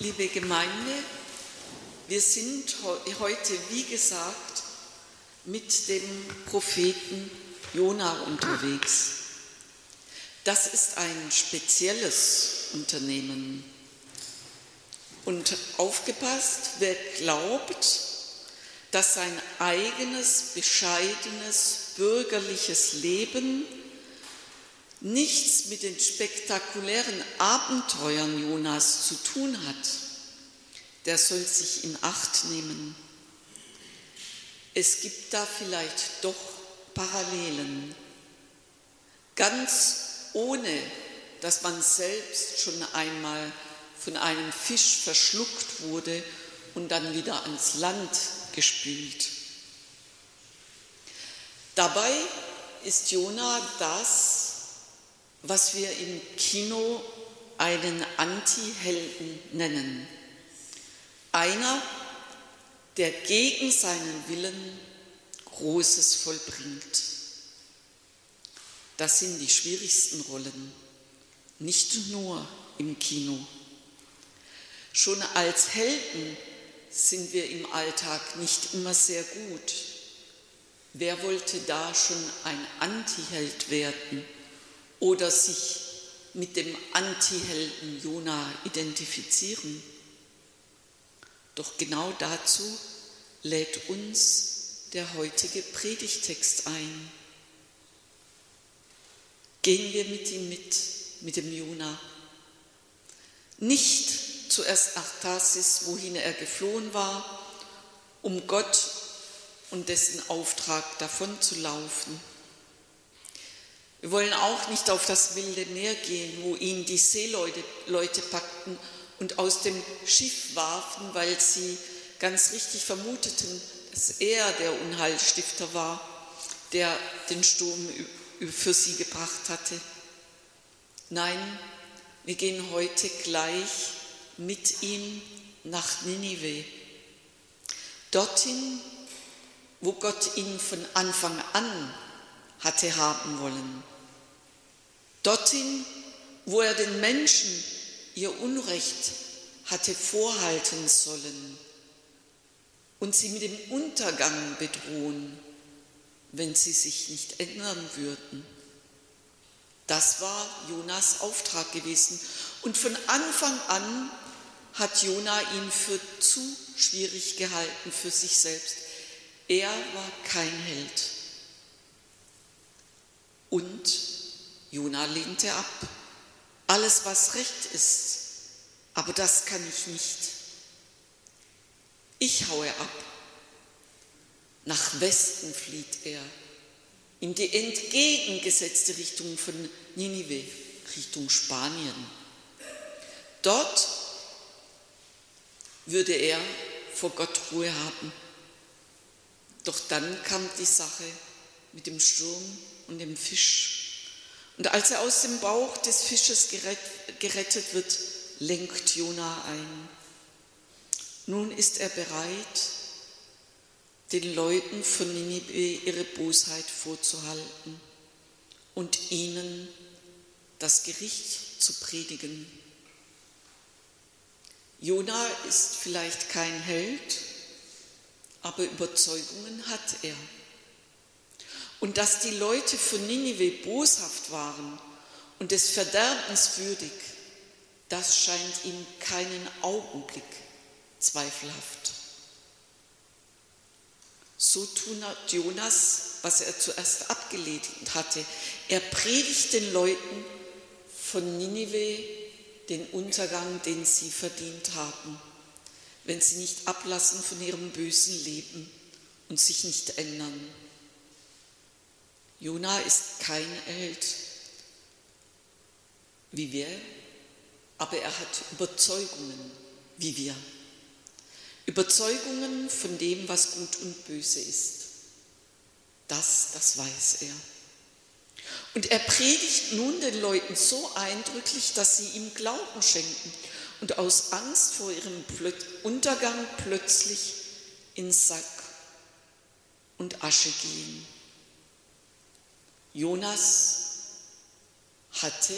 Liebe Gemeinde, wir sind heute, wie gesagt, mit dem Propheten Jona unterwegs. Das ist ein spezielles Unternehmen. Und aufgepasst, wer glaubt, dass sein eigenes, bescheidenes, bürgerliches Leben nichts mit den spektakulären Abenteuern Jonas zu tun hat, der soll sich in Acht nehmen. Es gibt da vielleicht doch Parallelen, ganz ohne dass man selbst schon einmal von einem Fisch verschluckt wurde und dann wieder ans Land gespült. Dabei ist Jona das, was wir im Kino einen Anti-Helden nennen. Einer, der gegen seinen Willen Großes vollbringt. Das sind die schwierigsten Rollen, nicht nur im Kino. Schon als Helden sind wir im Alltag nicht immer sehr gut. Wer wollte da schon ein Antiheld werden oder sich mit dem Antihelden Jona identifizieren? Doch genau dazu lädt uns der heutige Predigtext ein. Gehen wir mit ihm mit, mit dem Jona. Nicht zuerst nach Tarsis, wohin er geflohen war, um Gott und dessen Auftrag davon zu laufen. Wir wollen auch nicht auf das wilde Meer gehen, wo ihn die Seeleute Leute packten und aus dem Schiff warfen, weil sie ganz richtig vermuteten, dass er der Unheilstifter war, der den Sturm für sie gebracht hatte. Nein, wir gehen heute gleich mit ihm nach Ninive, dorthin, wo Gott ihn von Anfang an hatte haben wollen, dorthin, wo er den Menschen ihr Unrecht hatte vorhalten sollen und sie mit dem Untergang bedrohen, wenn sie sich nicht ändern würden. Das war Jonas Auftrag gewesen. Und von Anfang an hat Jona ihn für zu schwierig gehalten für sich selbst. Er war kein Held. Und Jona lehnte ab. Alles, was recht ist, aber das kann ich nicht. Ich haue ab. Nach Westen flieht er, in die entgegengesetzte Richtung von Ninive, Richtung Spanien. Dort würde er vor Gott Ruhe haben. Doch dann kam die Sache mit dem Sturm und dem Fisch. Und als er aus dem Bauch des Fisches gerettet wird, lenkt Jona ein. Nun ist er bereit, den Leuten von Ninive ihre Bosheit vorzuhalten und ihnen das Gericht zu predigen. Jona ist vielleicht kein Held, aber Überzeugungen hat er. Und dass die Leute von Ninive boshaft waren und des Verderbens würdig, das scheint ihm keinen Augenblick zweifelhaft. So tun Jonas, was er zuerst abgelehnt hatte. Er predigt den Leuten von Ninive den Untergang, den sie verdient haben, wenn sie nicht ablassen von ihrem bösen Leben und sich nicht ändern. Jona ist kein Held wie wir, aber er hat Überzeugungen wie wir. Überzeugungen von dem, was gut und böse ist. Das, das weiß er. Und er predigt nun den Leuten so eindrücklich, dass sie ihm Glauben schenken und aus Angst vor ihrem Untergang plötzlich in Sack und Asche gehen. Jonas hatte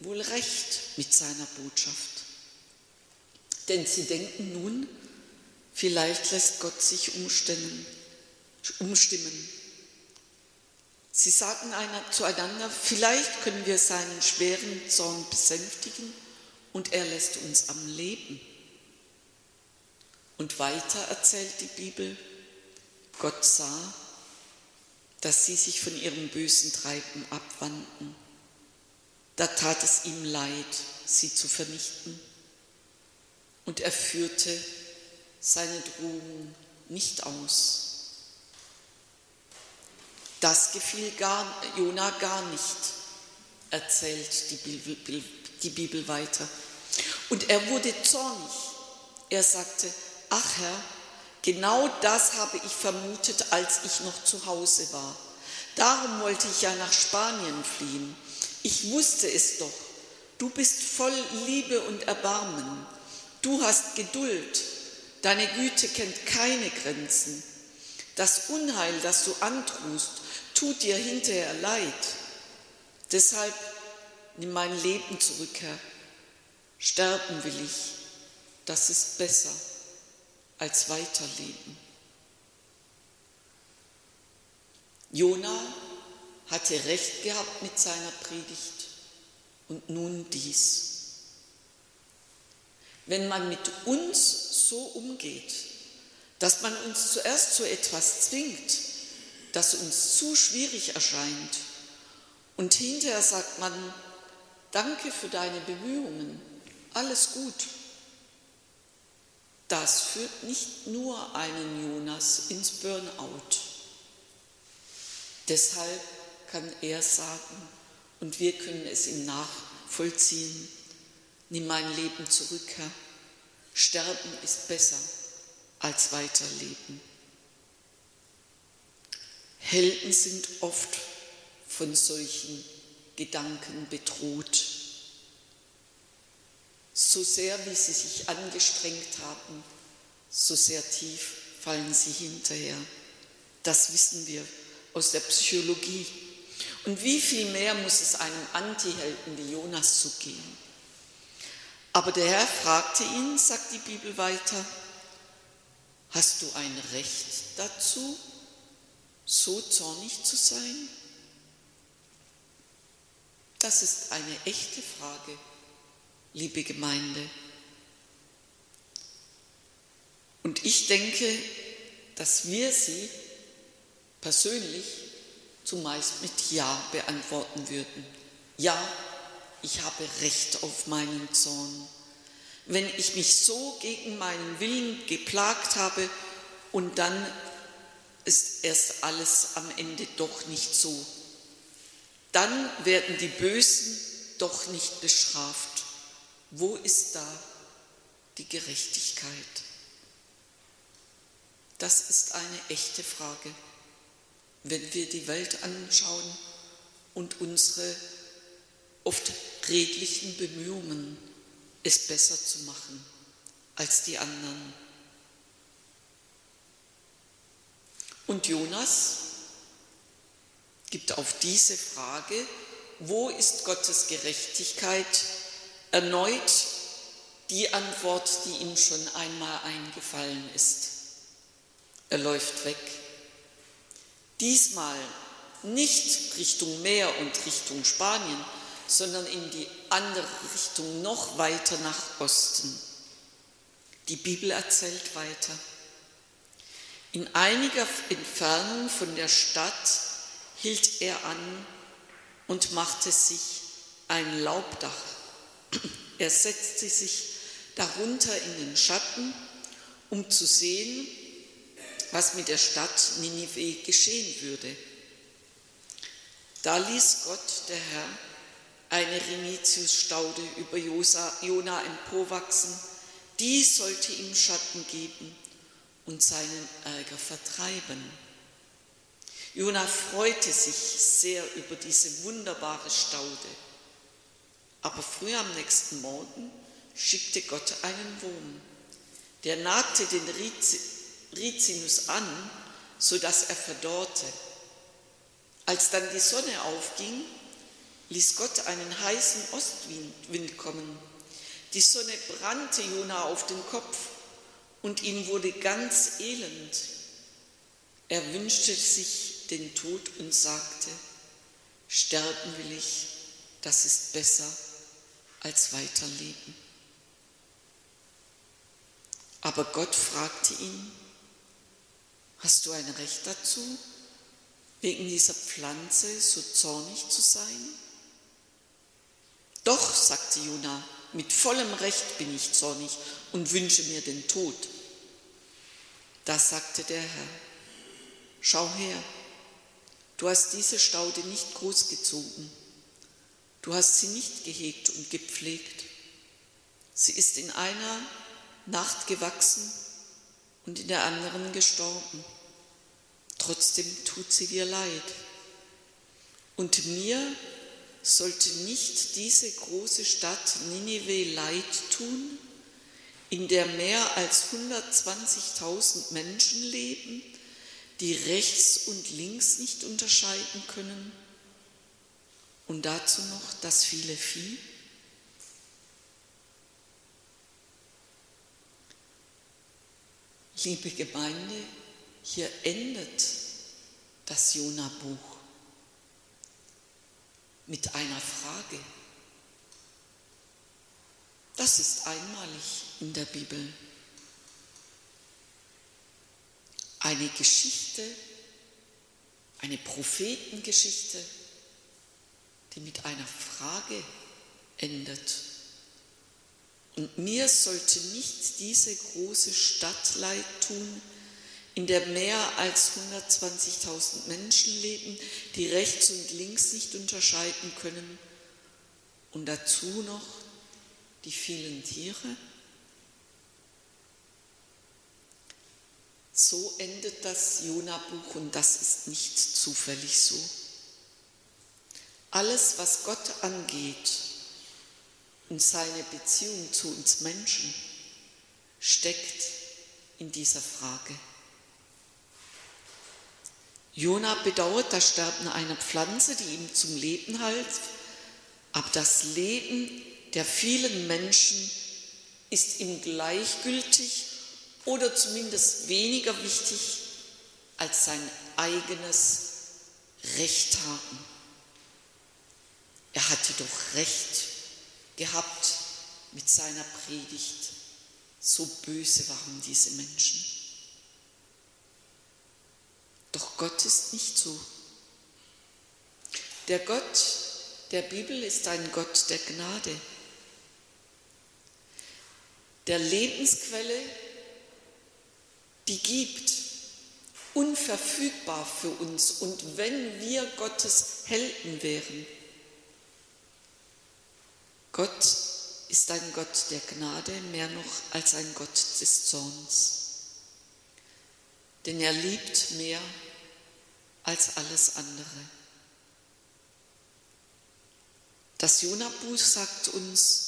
wohl recht mit seiner Botschaft. Denn sie denken nun, vielleicht lässt Gott sich umstimmen. umstimmen. Sie sagen einer, zueinander, vielleicht können wir seinen schweren Zorn besänftigen und er lässt uns am Leben. Und weiter erzählt die Bibel, Gott sah, dass sie sich von ihrem bösen Treiben abwandten. Da tat es ihm leid, sie zu vernichten. Und er führte seine Drohung nicht aus. Das gefiel gar, Jona gar nicht, erzählt die Bibel, die Bibel weiter. Und er wurde zornig. Er sagte, ach Herr, genau das habe ich vermutet, als ich noch zu Hause war. Darum wollte ich ja nach Spanien fliehen. Ich wusste es doch. Du bist voll Liebe und Erbarmen. Du hast Geduld. Deine Güte kennt keine Grenzen. Das Unheil, das du antust, tut dir hinterher leid. Deshalb nimm mein Leben zurück, Herr. Sterben will ich. Das ist besser als weiterleben. Jona hatte recht gehabt mit seiner Predigt und nun dies. Wenn man mit uns so umgeht, dass man uns zuerst zu etwas zwingt, das uns zu schwierig erscheint, und hinterher sagt man, danke für deine Bemühungen, alles gut. Das führt nicht nur einen Jonas ins Burnout. Deshalb kann er sagen, und wir können es ihm nachvollziehen, nimm mein Leben zurück, Herr. Sterben ist besser als weiterleben. Helden sind oft von solchen Gedanken bedroht. So sehr, wie sie sich angestrengt haben, so sehr tief fallen sie hinterher. Das wissen wir aus der Psychologie. Und wie viel mehr muss es einem Antihelden wie Jonas so gehen? Aber der Herr fragte ihn, sagt die Bibel weiter, hast du ein Recht dazu, so zornig zu sein? Das ist eine echte Frage, liebe Gemeinde. Und ich denke, dass wir sie persönlich zumeist mit Ja beantworten würden. Ja, ich habe Recht auf meinen Zorn. Wenn ich mich so gegen meinen Willen geplagt habe und dann ist erst alles am Ende doch nicht so, dann werden die Bösen doch nicht bestraft. Wo ist da die Gerechtigkeit? Das ist eine echte Frage wenn wir die Welt anschauen und unsere oft redlichen Bemühungen, es besser zu machen als die anderen. Und Jonas gibt auf diese Frage, wo ist Gottes Gerechtigkeit, erneut die Antwort, die ihm schon einmal eingefallen ist. Er läuft weg Diesmal nicht Richtung Meer und Richtung Spanien, sondern in die andere Richtung, noch weiter nach Osten. Die Bibel erzählt weiter. In einiger Entfernung von der Stadt hielt er an und machte sich ein Laubdach. Er setzte sich darunter in den Schatten, um zu sehen, was mit der Stadt Ninive geschehen würde. Da ließ Gott, der Herr, eine Renitius-Staude über Jona emporwachsen, die sollte ihm Schatten geben und seinen Ärger vertreiben. Jona freute sich sehr über diese wunderbare Staude. Aber früh am nächsten Morgen schickte Gott einen Wurm. Der nagte den Rizinus an, sodass er verdorrte. Als dann die Sonne aufging, ließ Gott einen heißen Ostwind kommen. Die Sonne brannte Jona auf den Kopf und ihm wurde ganz elend. Er wünschte sich den Tod und sagte, sterben will ich, das ist besser als weiterleben. Aber Gott fragte ihn, hast du ein Recht dazu, wegen dieser Pflanze so zornig zu sein? Doch, sagte Jona, mit vollem Recht bin ich zornig und wünsche mir den Tod. Da sagte der Herr, schau her, du hast diese Staude nicht großgezogen, du hast sie nicht gehegt und gepflegt. Sie ist in einer Nacht gewachsen und in der anderen gestorben. Trotzdem tut sie dir leid. Und mir sollte nicht diese große Stadt Ninive leid tun, in der mehr als 120.000 Menschen leben, die rechts und links nicht unterscheiden können und dazu noch das viele Vieh? Liebe Gemeinde, hier endet das Jona-Buch mit einer Frage. Das ist einmalig in der Bibel. Eine Geschichte, eine Prophetengeschichte, die mit einer Frage endet. Und mir sollte nicht diese große Stadt leid tun, in der mehr als 120.000 Menschen leben, die rechts und links nicht unterscheiden können und dazu noch die vielen Tiere. So endet das Jona-Buch und das ist nicht zufällig so. Alles, was Gott angeht und seine Beziehung zu uns Menschen, steckt in dieser Frage. Jona bedauert das Sterben einer Pflanze, die ihm zum Leben half, aber das Leben der vielen Menschen ist ihm gleichgültig oder zumindest weniger wichtig als sein eigenes Recht haben. Er hatte doch Recht gehabt mit seiner Predigt. So böse waren diese Menschen. Doch Gott ist nicht so. Der Gott der Bibel ist ein Gott der Gnade, der Lebensquelle, die gibt, unverfügbar für uns. Und wenn wir Gottes Helden wären, Gott ist ein Gott der Gnade mehr noch als ein Gott des Zorns denn er liebt mehr als alles andere. Das Jonabuch sagt uns,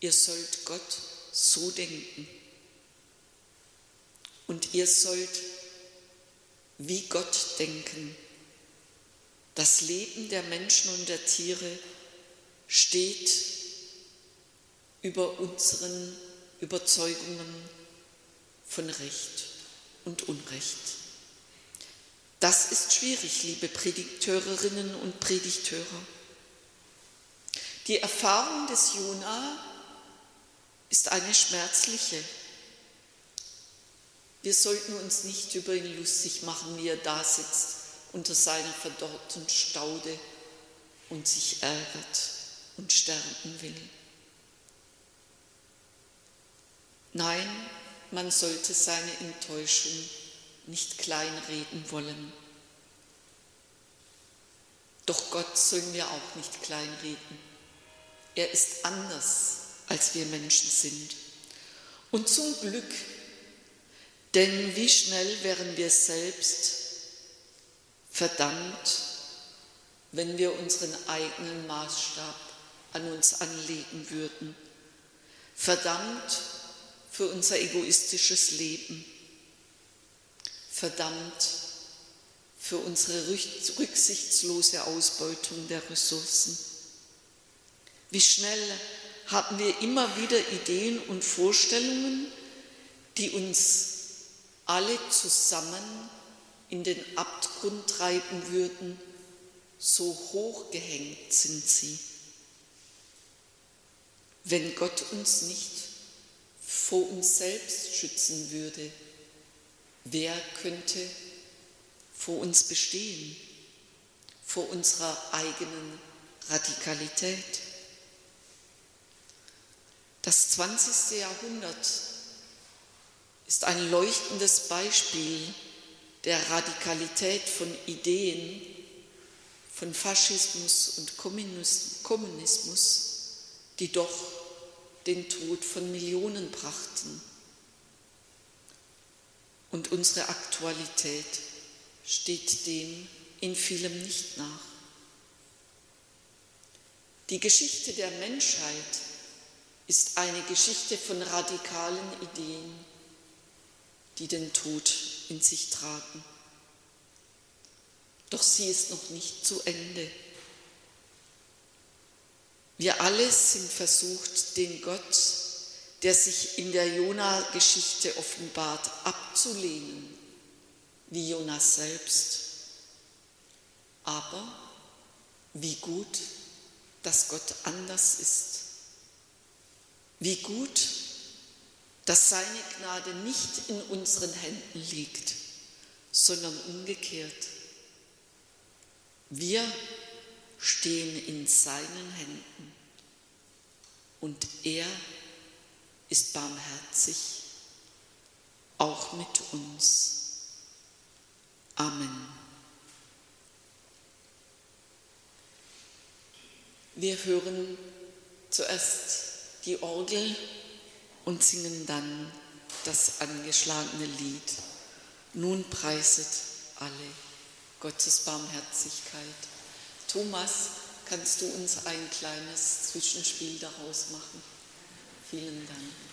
ihr sollt Gott so denken und ihr sollt wie Gott denken. Das Leben der Menschen und der Tiere steht über unseren Überzeugungen von Recht und Unrecht. Das ist schwierig, liebe Predigteurinnen und Predigteure. Die Erfahrung des Jona ist eine schmerzliche. Wir sollten uns nicht über ihn lustig machen, wie er da sitzt unter seiner verdorrten Staude und sich ärgert und sterben will. Nein, man sollte seine Enttäuschung nicht kleinreden wollen. Doch Gott sollen wir auch nicht kleinreden. Er ist anders, als wir Menschen sind. Und zum Glück, denn wie schnell wären wir selbst verdammt, wenn wir unseren eigenen Maßstab an uns anlegen würden. Verdammt, für unser egoistisches Leben. Verdammt für unsere rücksichtslose Ausbeutung der Ressourcen. Wie schnell haben wir immer wieder Ideen und Vorstellungen, die uns alle zusammen in den Abgrund treiben würden, so hoch gehängt sind sie. Wenn Gott uns nicht vor uns selbst schützen würde, wer könnte vor uns bestehen, vor unserer eigenen Radikalität? Das 20. Jahrhundert ist ein leuchtendes Beispiel der Radikalität von Ideen, von Faschismus und Kommunismus, die doch den Tod von Millionen brachten. Und unsere Aktualität steht dem in vielem nicht nach. Die Geschichte der Menschheit ist eine Geschichte von radikalen Ideen, die den Tod in sich tragen. Doch sie ist noch nicht zu Ende. Wir alle sind versucht, den Gott, der sich in der Jona-Geschichte offenbart, abzulehnen, wie Jonas selbst. Aber wie gut, dass Gott anders ist. Wie gut, dass seine Gnade nicht in unseren Händen liegt, sondern umgekehrt. Wir stehen in seinen Händen und er ist barmherzig, auch mit uns. Amen. Wir hören zuerst die Orgel und singen dann das angeschlagene Lied. Nun preiset alle Gottes Barmherzigkeit. Thomas, kannst du uns ein kleines Zwischenspiel daraus machen? Vielen Dank.